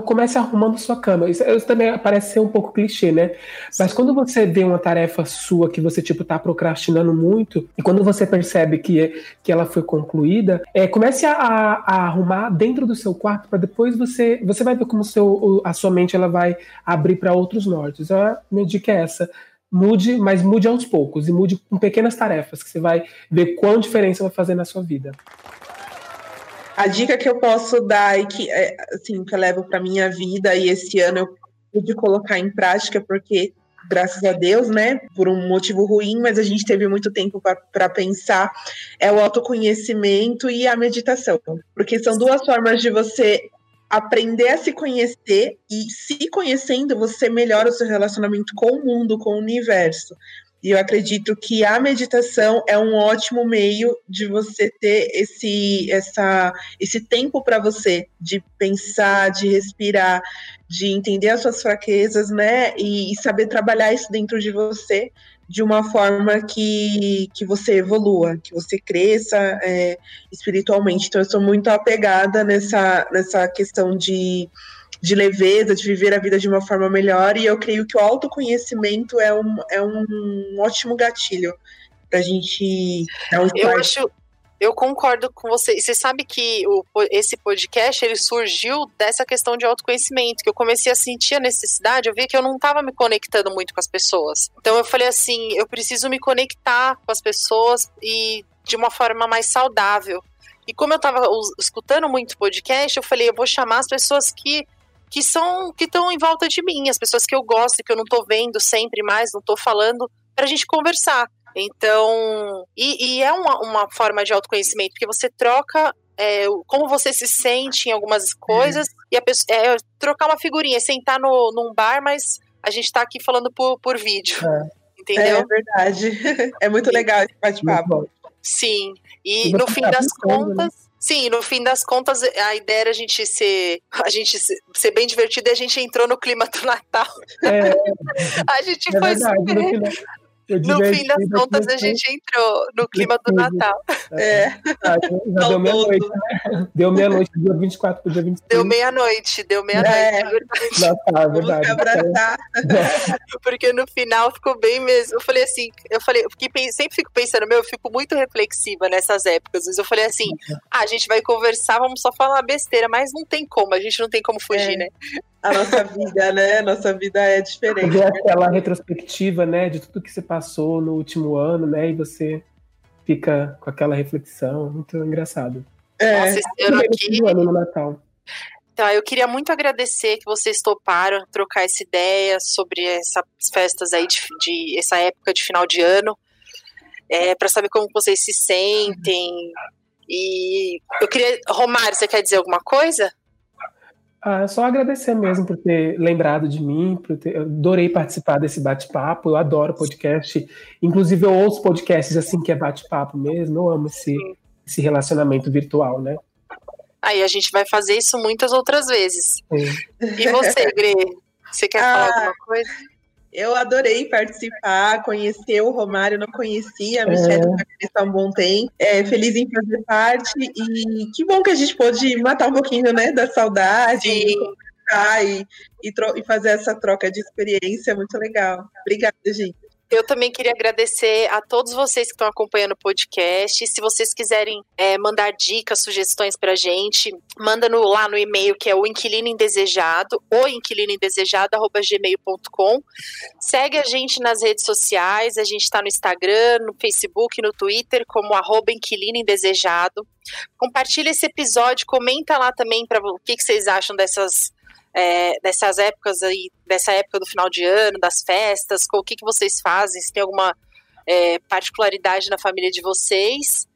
Comece arrumando sua cama. Isso, isso, também parece ser um pouco clichê, né? Mas quando você vê uma tarefa sua que você, tipo, tá procrastinando muito, e quando você percebe que, que ela foi concluída, é, comece a, a arrumar dentro do seu quarto para depois você. Você vai ver como seu, a sua mente ela vai abrir para outros nortes. A minha dica é essa. Mude, mas mude aos poucos e mude com pequenas tarefas que você vai ver quão diferença vai fazer na sua vida. A dica que eu posso dar e que, é, assim, que eu levo para minha vida e esse ano eu pude colocar em prática, porque graças a Deus, né, por um motivo ruim, mas a gente teve muito tempo para pensar, é o autoconhecimento e a meditação, porque são duas formas de você aprender a se conhecer e se conhecendo você melhora o seu relacionamento com o mundo, com o universo. E eu acredito que a meditação é um ótimo meio de você ter esse, essa, esse tempo para você, de pensar, de respirar, de entender as suas fraquezas, né? E, e, saber trabalhar isso dentro de você de uma forma que, que você evolua, que você cresça é, espiritualmente. Então, eu sou muito apegada nessa, nessa questão de de leveza, de viver a vida de uma forma melhor. E eu creio que o autoconhecimento é um, é um ótimo gatilho para a gente dar um Eu acho. Eu concordo com você. E você sabe que o, esse podcast ele surgiu dessa questão de autoconhecimento, que eu comecei a sentir a necessidade, eu vi que eu não estava me conectando muito com as pessoas. Então eu falei assim, eu preciso me conectar com as pessoas e de uma forma mais saudável. E como eu estava escutando muito podcast, eu falei, eu vou chamar as pessoas que que são que estão em volta de mim, as pessoas que eu gosto que eu não estou vendo sempre mais, não estou falando, para a gente conversar. Então, e, e é uma, uma, forma de autoconhecimento, porque você troca é, como você se sente em algumas coisas, uhum. e a pessoa, é, trocar uma figurinha, sentar no, num bar, mas a gente está aqui falando por, por vídeo. É. Entendeu? É verdade. É muito legal esse bate-papo. Sim. E no fim das né? contas, Sim, no fim das contas, a ideia era a gente ser, a gente ser bem divertido e a gente entrou no clima do Natal. É, a gente é foi verdade, super... No fim das contas, a gente entrou no clima do Natal. É. Ah, já deu meia-noite, né? Deu meia-noite, dia 24 pro dia 25. Deu meia-noite, deu meia-noite. É. Natal, é verdade. Porque no final ficou bem mesmo. Eu falei assim, eu falei, eu fiquei, sempre fico pensando, meu, eu fico muito reflexiva nessas épocas. Mas eu falei assim, ah, a gente vai conversar, vamos só falar besteira, mas não tem como, a gente não tem como fugir, é. né? A nossa vida, né? A nossa vida é diferente. Fazer aquela retrospectiva, né, de tudo que você passou no último ano, né? E você fica com aquela reflexão, muito engraçado. É. Nossa, esse ano aqui... ano no Natal. Então, eu queria muito agradecer que vocês toparam trocar essa ideia sobre essas festas aí de, de essa época de final de ano, é, para saber como vocês se sentem. E eu queria, Romário, você quer dizer alguma coisa? Ah, só agradecer mesmo por ter lembrado de mim, por ter, eu adorei participar desse bate-papo, eu adoro podcast, inclusive eu ouço podcasts assim que é bate-papo mesmo, eu amo esse, esse relacionamento virtual, né? Aí a gente vai fazer isso muitas outras vezes. Sim. E você, Gre? Você quer ah, falar alguma coisa? Eu adorei participar, conhecer o Romário, não conhecia a Michelle é. há um bom tempo. É, feliz em fazer parte e que bom que a gente pôde matar um pouquinho né, da saudade e, e, e fazer essa troca de experiência, muito legal. Obrigada, gente. Eu também queria agradecer a todos vocês que estão acompanhando o podcast. Se vocês quiserem é, mandar dicas, sugestões pra gente, manda no, lá no e-mail que é o inquilino indesejado, ou inquilinoindesejado.gmail.com. Segue a gente nas redes sociais, a gente está no Instagram, no Facebook, no Twitter, como arroba inquilino indesejado. Compartilha esse episódio, comenta lá também para o que, que vocês acham dessas é, dessas épocas aí, dessa época do final de ano, das festas, o que, que vocês fazem, se tem alguma é, particularidade na família de vocês.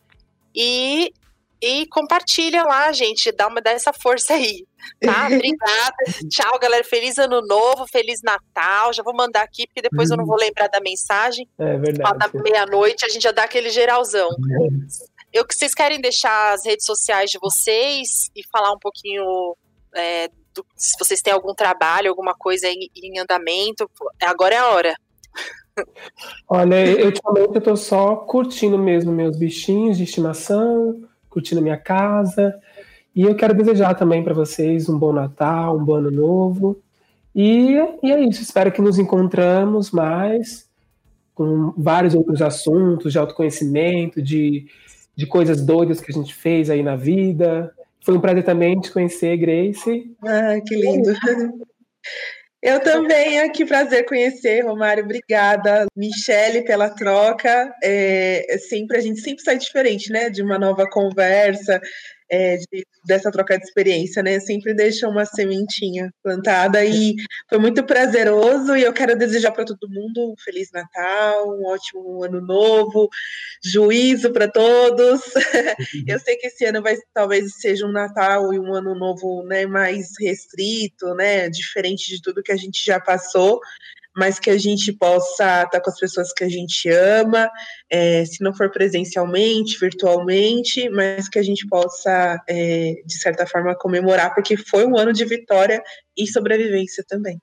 E, e compartilha lá, gente, dá uma dessa força aí. Tá? Obrigada. Tchau, galera. Feliz ano novo, feliz Natal. Já vou mandar aqui, porque depois eu não vou lembrar da mensagem. É verdade. Da meia-noite, a gente já dá aquele geralzão. Eu que vocês querem deixar as redes sociais de vocês e falar um pouquinho é, do, se vocês têm algum trabalho, alguma coisa em, em andamento, agora é a hora. Olha, eu ultimamente eu tô só curtindo mesmo meus bichinhos de estimação, curtindo minha casa. E eu quero desejar também para vocês um bom Natal, um bom ano novo. E, e é isso, espero que nos encontramos mais com vários outros assuntos de autoconhecimento, de, de coisas doidas que a gente fez aí na vida. Foi um prazer também te conhecer, Grace. Ah, que lindo. Eu também, que prazer conhecer, Romário, obrigada. Michele, pela troca. É, sempre A gente sempre sai diferente, né? De uma nova conversa, é, de, dessa troca de experiência, né? Sempre deixa uma sementinha plantada e foi muito prazeroso. E eu quero desejar para todo mundo um Feliz Natal, um ótimo ano novo, juízo para todos. eu sei que esse ano vai talvez seja um Natal e um ano novo né, mais restrito, né? Diferente de tudo que a gente já passou mas que a gente possa estar com as pessoas que a gente ama, é, se não for presencialmente, virtualmente, mas que a gente possa, é, de certa forma, comemorar, porque foi um ano de vitória e sobrevivência também.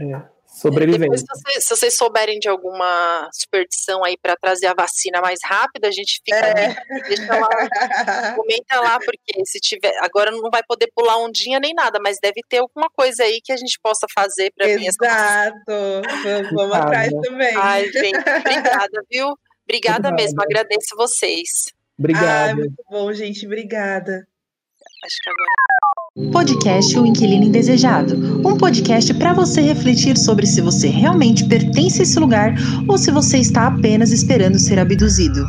É. Sobrevivência. Depois, se vocês, se vocês souberem de alguma superstição aí para trazer a vacina mais rápido, a gente fica. É. Deixa lá, comenta lá, porque se tiver. Agora não vai poder pular ondinha nem nada, mas deve ter alguma coisa aí que a gente possa fazer para vir Exato. Vamos, vamos atrás também. Ai, gente, obrigada, viu? Obrigada, obrigada. mesmo, agradeço vocês. Obrigada. Ah, muito bom, gente. Obrigada. Acho que agora. Podcast O Inquilino Indesejado, um podcast para você refletir sobre se você realmente pertence a esse lugar ou se você está apenas esperando ser abduzido.